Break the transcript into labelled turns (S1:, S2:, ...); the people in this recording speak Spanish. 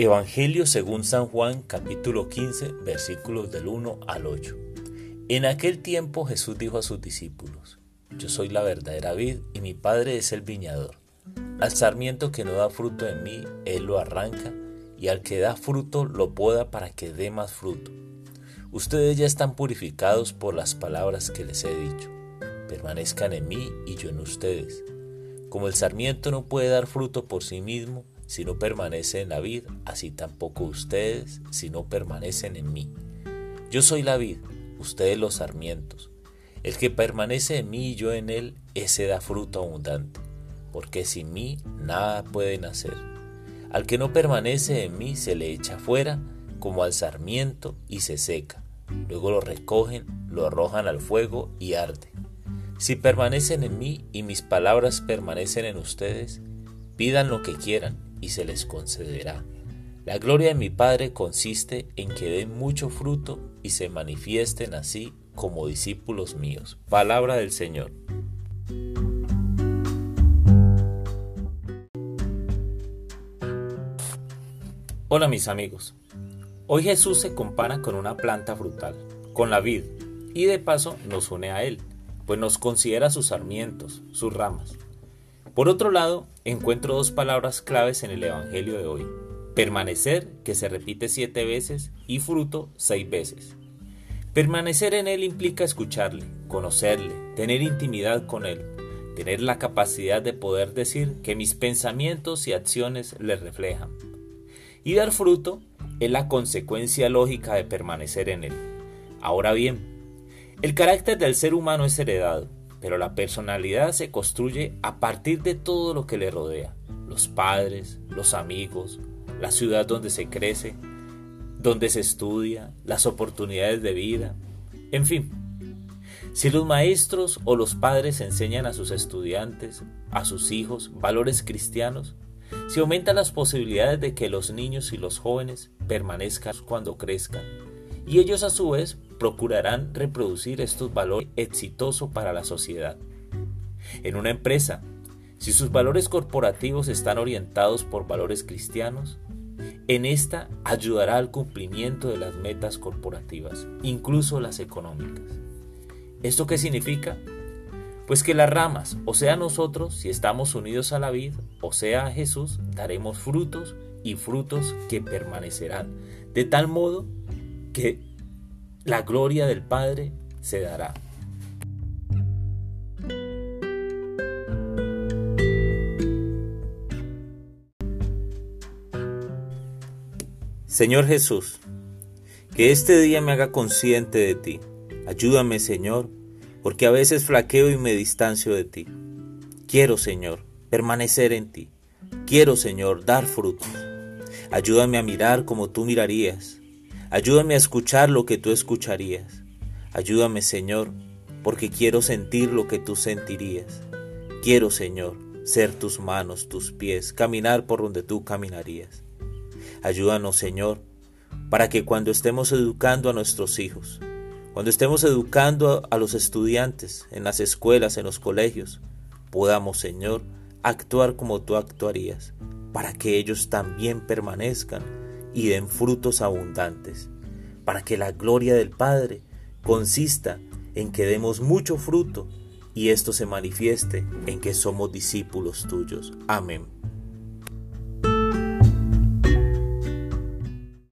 S1: Evangelio según San Juan capítulo 15 versículos del 1 al 8. En aquel tiempo Jesús dijo a sus discípulos, Yo soy la verdadera vid y mi Padre es el viñador. Al sarmiento que no da fruto en mí, Él lo arranca, y al que da fruto lo poda para que dé más fruto. Ustedes ya están purificados por las palabras que les he dicho. Permanezcan en mí y yo en ustedes. Como el sarmiento no puede dar fruto por sí mismo, si no permanece en la vid, así tampoco ustedes si no permanecen en mí. Yo soy la vid, ustedes los sarmientos. El que permanece en mí y yo en él, ese da fruto abundante, porque sin mí nada pueden hacer. Al que no permanece en mí se le echa fuera como al sarmiento y se seca. Luego lo recogen, lo arrojan al fuego y arde. Si permanecen en mí y mis palabras permanecen en ustedes, pidan lo que quieran y se les concederá. La gloria de mi Padre consiste en que den mucho fruto y se manifiesten así como discípulos míos. Palabra del Señor. Hola mis amigos. Hoy Jesús se compara con una planta frutal, con la vid, y de paso nos une a Él, pues nos considera sus sarmientos, sus ramas. Por otro lado, encuentro dos palabras claves en el Evangelio de hoy. Permanecer, que se repite siete veces, y fruto seis veces. Permanecer en Él implica escucharle, conocerle, tener intimidad con Él, tener la capacidad de poder decir que mis pensamientos y acciones le reflejan. Y dar fruto es la consecuencia lógica de permanecer en Él. Ahora bien, el carácter del ser humano es heredado pero la personalidad se construye a partir de todo lo que le rodea, los padres, los amigos, la ciudad donde se crece, donde se estudia, las oportunidades de vida, en fin. Si los maestros o los padres enseñan a sus estudiantes, a sus hijos, valores cristianos, se aumentan las posibilidades de que los niños y los jóvenes permanezcan cuando crezcan y ellos a su vez procurarán reproducir estos valores exitosos para la sociedad. En una empresa, si sus valores corporativos están orientados por valores cristianos, en esta ayudará al cumplimiento de las metas corporativas, incluso las económicas. ¿Esto qué significa? Pues que las ramas, o sea nosotros, si estamos unidos a la vid, o sea a Jesús, daremos frutos y frutos que permanecerán, de tal modo que la gloria del Padre se dará. Señor Jesús, que este día me haga consciente de ti. Ayúdame, Señor, porque a veces flaqueo y me distancio de ti. Quiero, Señor, permanecer en ti. Quiero, Señor, dar frutos. Ayúdame a mirar como tú mirarías, Ayúdame a escuchar lo que tú escucharías. Ayúdame, Señor, porque quiero sentir lo que tú sentirías. Quiero, Señor, ser tus manos, tus pies, caminar por donde tú caminarías. Ayúdanos, Señor, para que cuando estemos educando a nuestros hijos, cuando estemos educando a los estudiantes en las escuelas, en los colegios, podamos, Señor, actuar como tú actuarías, para que ellos también permanezcan y den frutos abundantes, para que la gloria del Padre consista en que demos mucho fruto y esto se manifieste en que somos discípulos tuyos. Amén.